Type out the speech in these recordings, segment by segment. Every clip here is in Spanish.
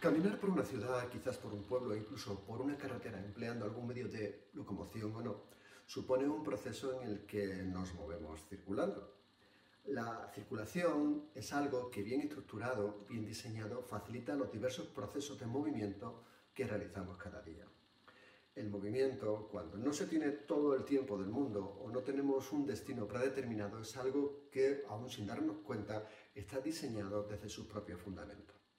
Caminar por una ciudad, quizás por un pueblo, incluso por una carretera, empleando algún medio de locomoción o no, supone un proceso en el que nos movemos circulando. La circulación es algo que bien estructurado, bien diseñado, facilita los diversos procesos de movimiento que realizamos cada día. El movimiento, cuando no se tiene todo el tiempo del mundo o no tenemos un destino predeterminado, es algo que, aún sin darnos cuenta, está diseñado desde sus propios fundamentos.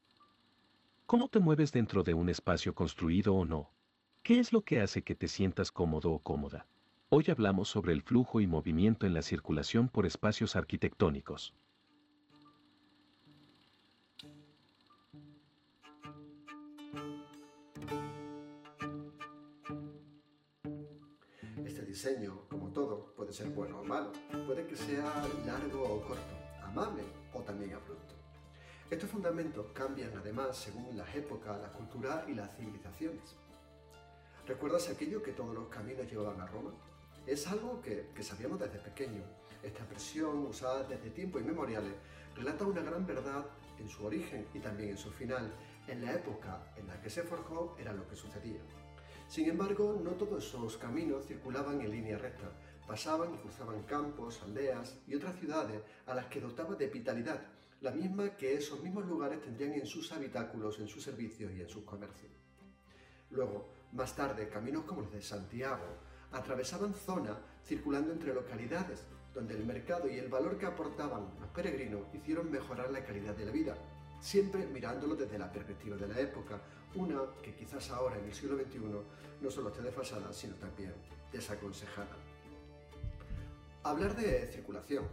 ¿Cómo te mueves dentro de un espacio construido o no? ¿Qué es lo que hace que te sientas cómodo o cómoda? Hoy hablamos sobre el flujo y movimiento en la circulación por espacios arquitectónicos. Este diseño, como todo, puede ser bueno o malo, puede que sea largo o corto, amable o también abrupto. Estos fundamentos cambian además según las épocas, la cultura y las civilizaciones. ¿Recuerdas aquello que todos los caminos llevaban a Roma? Es algo que, sabíamos desde pequeño. Esta expresión, usada desde tiempos inmemoriales, relata una gran verdad en su origen y también en su final. En la época en la que se forjó era lo que sucedía. Sin embargo, no todos esos caminos circulaban en línea recta. Pasaban y cruzaban campos, aldeas y otras ciudades a las que dotaba de vitalidad la misma que esos mismos lugares tendrían en sus habitáculos, en sus servicios y en sus comercios. Luego, más tarde, caminos como los de Santiago atravesaban zonas circulando entre localidades, donde el mercado y el valor que aportaban los peregrinos hicieron mejorar la calidad de la vida, siempre mirándolo desde la perspectiva de la época, una que quizás ahora en el siglo XXI no solo esté desfasada, sino también desaconsejada. Hablar de circulación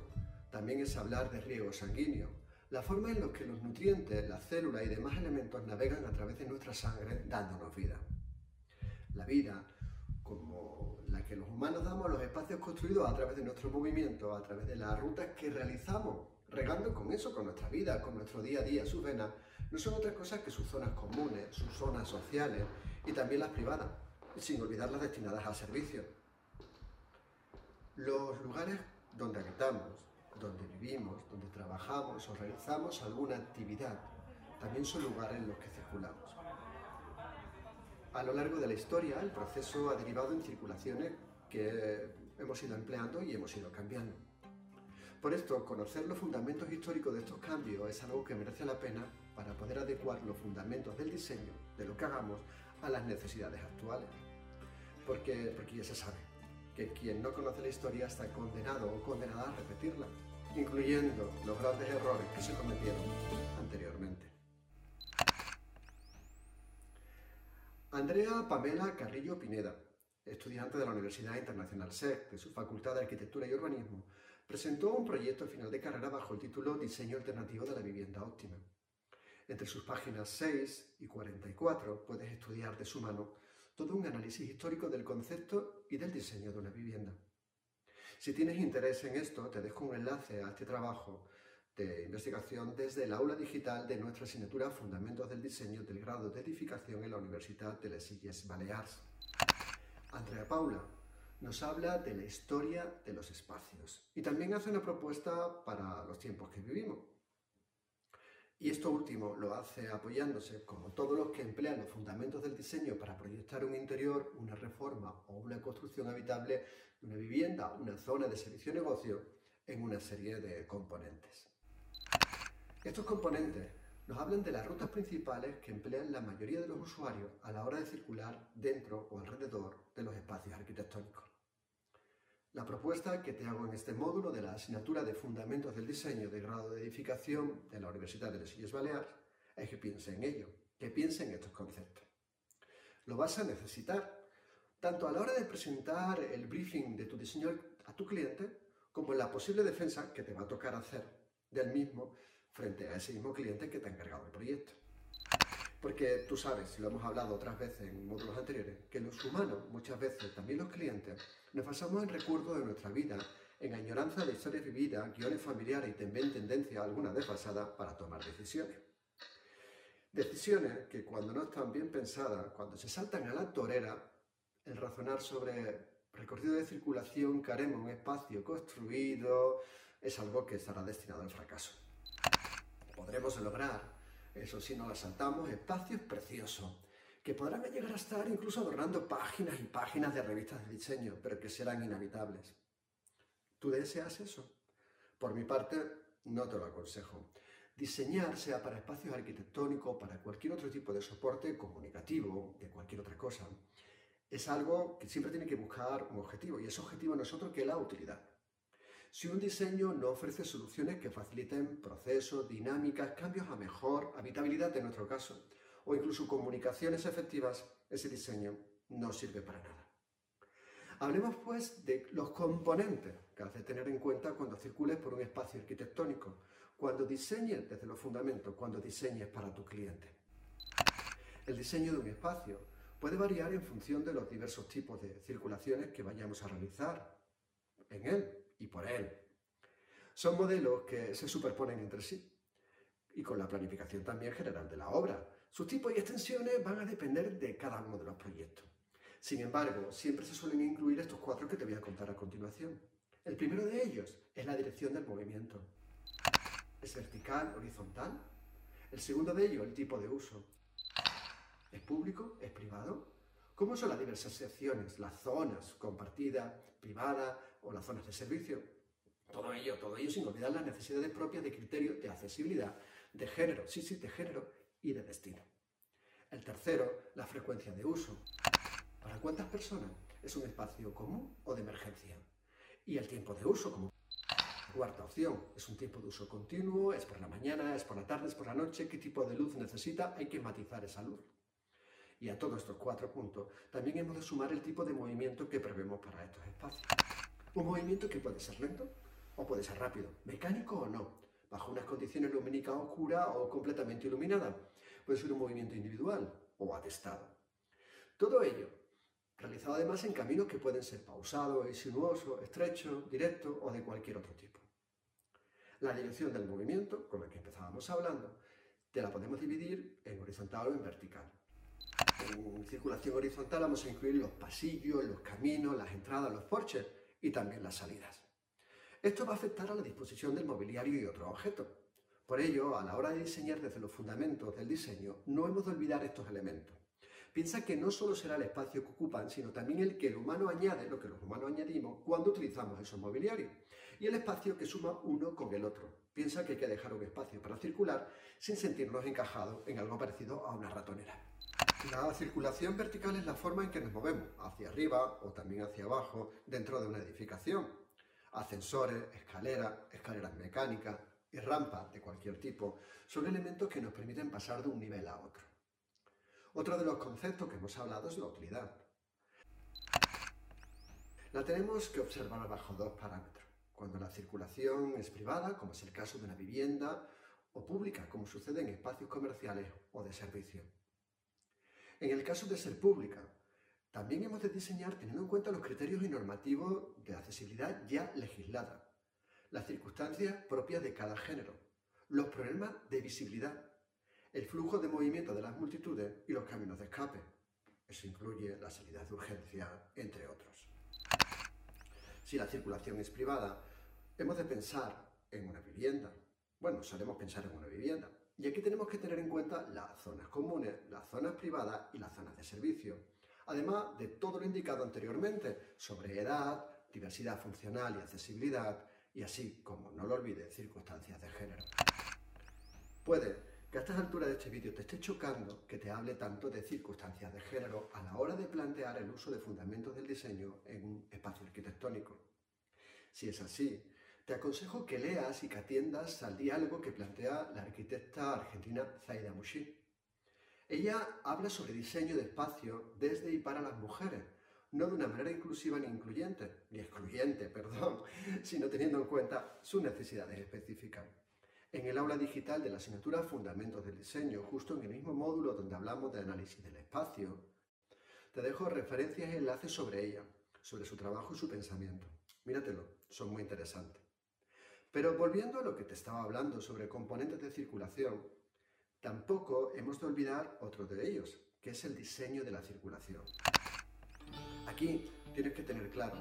también es hablar de riego sanguíneo, la forma en la que los nutrientes, las células y demás elementos navegan a través de nuestra sangre dándonos vida. La vida, como la que los humanos damos a los espacios construidos a través de nuestro movimiento, a través de las rutas que realizamos, regando con eso, con nuestra vida, con nuestro día a día, sus venas, no son otra cosa que sus zonas comunes, sus zonas sociales y también las privadas, sin olvidar las destinadas a servicio. Los lugares donde habitamos, donde vivimos, donde trabajamos o realizamos alguna actividad, también son lugares en los que circulamos. A lo largo de la historia, el proceso ha derivado en circulaciones que hemos ido empleando y hemos ido cambiando. Por esto, conocer los fundamentos históricos de estos cambios es algo que merece la pena para poder adecuar los fundamentos del diseño, de lo que hagamos, a las necesidades actuales. Porque, porque ya se sabe que quien no conoce la historia está condenado o condenada a repetirla incluyendo los grandes errores que se cometieron anteriormente. Andrea Pamela Carrillo Pineda, estudiante de la Universidad Internacional SEC de su Facultad de Arquitectura y Urbanismo, presentó un proyecto final de carrera bajo el título Diseño Alternativo de la Vivienda Óptima. Entre sus páginas 6 y 44 puedes estudiar de su mano todo un análisis histórico del concepto y del diseño de una vivienda. Si tienes interés en esto, te dejo un enlace a este trabajo de investigación desde el aula digital de nuestra asignatura Fundamentos del Diseño del grado de edificación en la Universidad de les Illes Balears. Andrea Paula nos habla de la historia de los espacios y también hace una propuesta para los tiempos que vivimos. Y esto último lo hace apoyándose, como todos los que emplean los fundamentos del diseño para proyectar un interior, una reforma o una construcción habitable de una vivienda, una zona de servicio negocio, en una serie de componentes. Estos componentes nos hablan de las rutas principales que emplean la mayoría de los usuarios a la hora de circular dentro o alrededor de los espacios arquitectónicos. La propuesta que te hago en este módulo de la asignatura de Fundamentos del Diseño de grado de edificación de la Universidad de las Islas Baleares es que piense en ello, que piense en estos conceptos. Lo vas a necesitar tanto a la hora de presentar el briefing de tu diseño a tu cliente, como en la posible defensa que te va a tocar hacer del mismo frente a ese mismo cliente que te ha encargado el proyecto. Porque tú sabes, lo hemos hablado otras veces en módulos anteriores, que los humanos, muchas veces, también los clientes, nos basamos en recuerdos de nuestra vida, en añoranza de historias vividas, guiones familiares y también tendencia alguna desfasada para tomar decisiones. Decisiones que cuando no están bien pensadas, cuando se saltan a la torera, el razonar sobre recorrido de circulación que haremos un espacio construido es algo que estará destinado al fracaso. Podremos lograr eso sí, nos saltamos espacios preciosos, que podrán llegar a estar incluso adornando páginas y páginas de revistas de diseño, pero que serán inhabitables. ¿Tú deseas eso? Por mi parte, no te lo aconsejo. Diseñar, sea para espacios arquitectónicos, para cualquier otro tipo de soporte comunicativo, de cualquier otra cosa, es algo que siempre tiene que buscar un objetivo, y ese objetivo no es otro que la utilidad. Si un diseño no ofrece soluciones que faciliten procesos, dinámicas, cambios a mejor, habitabilidad en nuestro caso, o incluso comunicaciones efectivas, ese diseño no sirve para nada. Hablemos pues de los componentes que has de tener en cuenta cuando circules por un espacio arquitectónico, cuando diseñes desde los fundamentos, cuando diseñes para tu cliente. El diseño de un espacio puede variar en función de los diversos tipos de circulaciones que vayamos a realizar en él y por él. Son modelos que se superponen entre sí y con la planificación también general de la obra. Sus tipos y extensiones van a depender de cada uno de los proyectos. Sin embargo, siempre se suelen incluir estos cuatro que te voy a contar a continuación. El primero de ellos es la dirección del movimiento. ¿Es vertical, horizontal? El segundo de ellos, el tipo de uso. ¿Es público? ¿Es privado? ¿Cómo son las diversas secciones, las zonas compartidas, privadas o las zonas de servicio? Todo ello, todo ello sin olvidar las necesidades propias de criterios de accesibilidad, de género, sí, sí, de género y de destino. El tercero, la frecuencia de uso. ¿Para cuántas personas? ¿Es un espacio común o de emergencia? Y el tiempo de uso como cuarta opción. ¿Es un tiempo de uso continuo? ¿Es por la mañana? ¿Es por la tarde? ¿Es por la noche? ¿Qué tipo de luz necesita? Hay que matizar esa luz. Y a todos estos cuatro puntos también hemos de sumar el tipo de movimiento que prevemos para estos espacios. Un movimiento que puede ser lento o puede ser rápido, mecánico o no, bajo unas condiciones lumínicas oscuras o completamente iluminadas. Puede ser un movimiento individual o atestado. Todo ello realizado además en caminos que pueden ser pausados, sinuosos, estrechos, directos o de cualquier otro tipo. La dirección del movimiento, con la que empezábamos hablando, te la podemos dividir en horizontal o en vertical. En circulación horizontal vamos a incluir los pasillos, los caminos, las entradas, los porches y también las salidas. Esto va a afectar a la disposición del mobiliario y otros objetos. Por ello, a la hora de diseñar desde los fundamentos del diseño, no hemos de olvidar estos elementos. Piensa que no solo será el espacio que ocupan, sino también el que el humano añade, lo que los humanos añadimos cuando utilizamos esos mobiliarios, y el espacio que suma uno con el otro. Piensa que hay que dejar un espacio para circular sin sentirnos encajados en algo parecido a una ratonera. La circulación vertical es la forma en que nos movemos, hacia arriba o también hacia abajo, dentro de una edificación. Ascensores, escaleras, escaleras mecánicas y rampas de cualquier tipo son elementos que nos permiten pasar de un nivel a otro. Otro de los conceptos que hemos hablado es la utilidad. La tenemos que observar bajo dos parámetros. Cuando la circulación es privada, como es el caso de una vivienda, o pública, como sucede en espacios comerciales o de servicio. En el caso de ser pública, también hemos de diseñar teniendo en cuenta los criterios y normativos de accesibilidad ya legislada, las circunstancias propias de cada género, los problemas de visibilidad, el flujo de movimiento de las multitudes y los caminos de escape. Eso incluye las salidas de urgencia, entre otros. Si la circulación es privada, hemos de pensar en una vivienda. Bueno, solemos pensar en una vivienda, y aquí tenemos que tener en cuenta las zonas comunes, las zonas privadas y las zonas de servicio. Además de todo lo indicado anteriormente sobre edad, diversidad funcional y accesibilidad, y así como no lo olvides, circunstancias de género. Puede que a estas alturas de este vídeo te esté chocando que te hable tanto de circunstancias de género a la hora de plantear el uso de fundamentos del diseño en un espacio arquitectónico. Si es así, te aconsejo que leas y que atiendas al diálogo que plantea la arquitecta argentina Zaida Mushi. Ella habla sobre diseño de espacio desde y para las mujeres, no de una manera inclusiva ni incluyente, ni excluyente, perdón, sino teniendo en cuenta sus necesidades específicas. En el aula digital de la asignatura Fundamentos del Diseño, justo en el mismo módulo donde hablamos de análisis del espacio, te dejo referencias y enlaces sobre ella, sobre su trabajo y su pensamiento. Míratelo, son muy interesantes. Pero volviendo a lo que te estaba hablando sobre componentes de circulación, tampoco hemos de olvidar otro de ellos, que es el diseño de la circulación. Aquí tienes que tener claro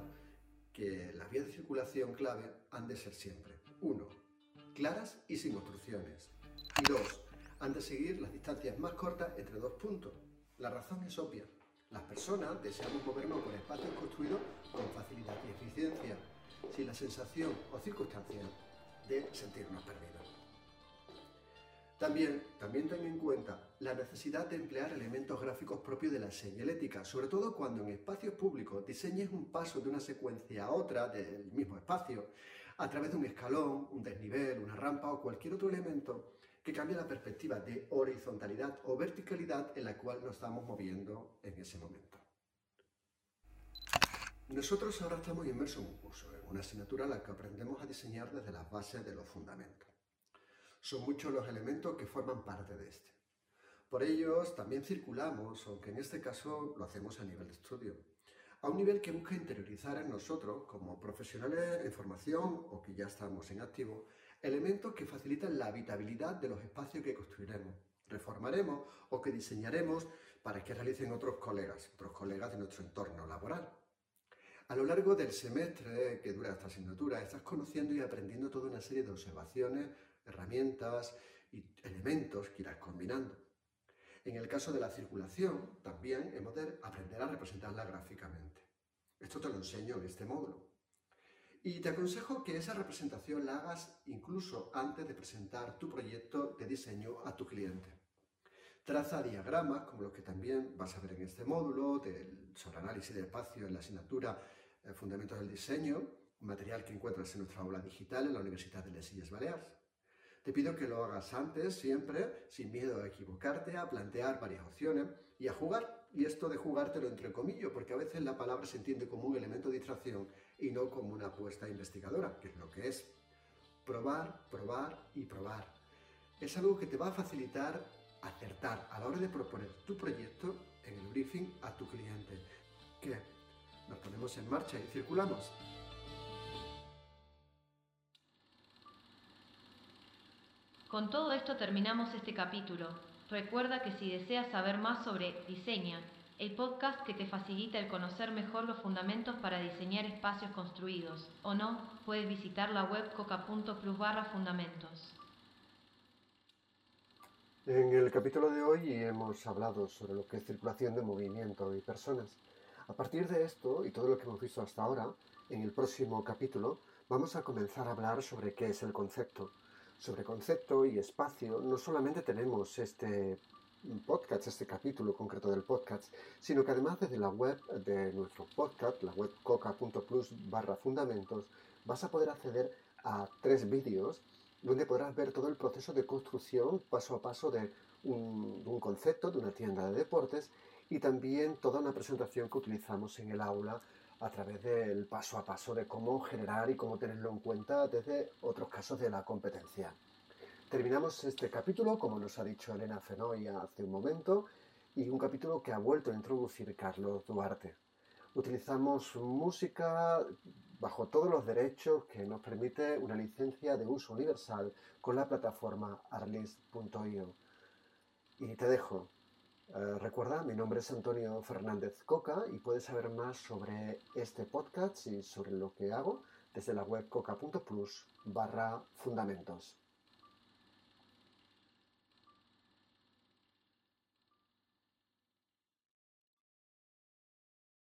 que las vías de circulación clave han de ser siempre, uno, claras y sin obstrucciones, y dos, Han de seguir las distancias más cortas entre dos puntos. La razón es obvia. Las personas deseamos movernos por espacios construidos con facilidad y eficiencia, sin la sensación o circunstancia de sentirnos perdidos. También, también ten en cuenta la necesidad de emplear elementos gráficos propios de la señalética, sobre todo cuando en espacios públicos diseñes un paso de una secuencia a otra del mismo espacio, a través de un escalón, un desnivel, una rampa o cualquier otro elemento que cambie la perspectiva de horizontalidad o verticalidad en la cual nos estamos moviendo en ese momento. Nosotros ahora estamos inmersos en un curso, en una asignatura en la que aprendemos a diseñar desde las bases de los fundamentos. Son muchos los elementos que forman parte de este. Por ellos también circulamos, aunque en este caso lo hacemos a nivel de estudio, a un nivel que busca interiorizar en nosotros, como profesionales en formación o que ya estamos en activo, elementos que facilitan la habitabilidad de los espacios que construiremos, reformaremos o que diseñaremos para que realicen otros colegas, otros colegas de nuestro entorno laboral. A lo largo del semestre que dura esta asignatura, estás conociendo y aprendiendo toda una serie de observaciones, herramientas y elementos que irás combinando. En el caso de la circulación, también hemos de aprender a representarla gráficamente. Esto te lo enseño en este módulo. Y te aconsejo que esa representación la hagas incluso antes de presentar tu proyecto de diseño a tu cliente. Traza diagramas, como los que también vas a ver en este módulo, del, sobre análisis de espacio en la asignatura Fundamentos del Diseño, un material que encuentras en nuestra aula digital en la Universidad de Les Illes Baleares. Te pido que lo hagas antes, siempre, sin miedo a equivocarte, a plantear varias opciones y a jugar. Y esto de jugártelo entre comillas, porque a veces la palabra se entiende como un elemento de distracción y no como una apuesta investigadora, que es lo que es. Probar, probar y probar. Es algo que te va a facilitar acertar a la hora de proponer tu proyecto en el briefing a tu cliente. ¿Qué? ¿Nos ponemos en marcha y circulamos? Con todo esto terminamos este capítulo. Recuerda que si deseas saber más sobre Diseña, el podcast que te facilita el conocer mejor los fundamentos para diseñar espacios construidos, o no, puedes visitar la web coca.plus barra fundamentos. En el capítulo de hoy hemos hablado sobre lo que es circulación de movimiento y personas. A partir de esto y todo lo que hemos visto hasta ahora, en el próximo capítulo vamos a comenzar a hablar sobre qué es el concepto. Sobre concepto y espacio, no solamente tenemos este podcast, este capítulo concreto del podcast, sino que además desde la web de nuestro podcast, la web coca.plus barra fundamentos, vas a poder acceder a tres vídeos donde podrás ver todo el proceso de construcción paso a paso de un, de un concepto, de una tienda de deportes y también toda una presentación que utilizamos en el aula a través del paso a paso de cómo generar y cómo tenerlo en cuenta desde otros casos de la competencia. Terminamos este capítulo, como nos ha dicho Elena Fenoy hace un momento, y un capítulo que ha vuelto a introducir Carlos Duarte. Utilizamos música bajo todos los derechos que nos permite una licencia de uso universal con la plataforma arlist.io. Y te dejo eh, recuerda, mi nombre es Antonio Fernández Coca y puedes saber más sobre este podcast y sobre lo que hago desde la web coca.plus barra fundamentos.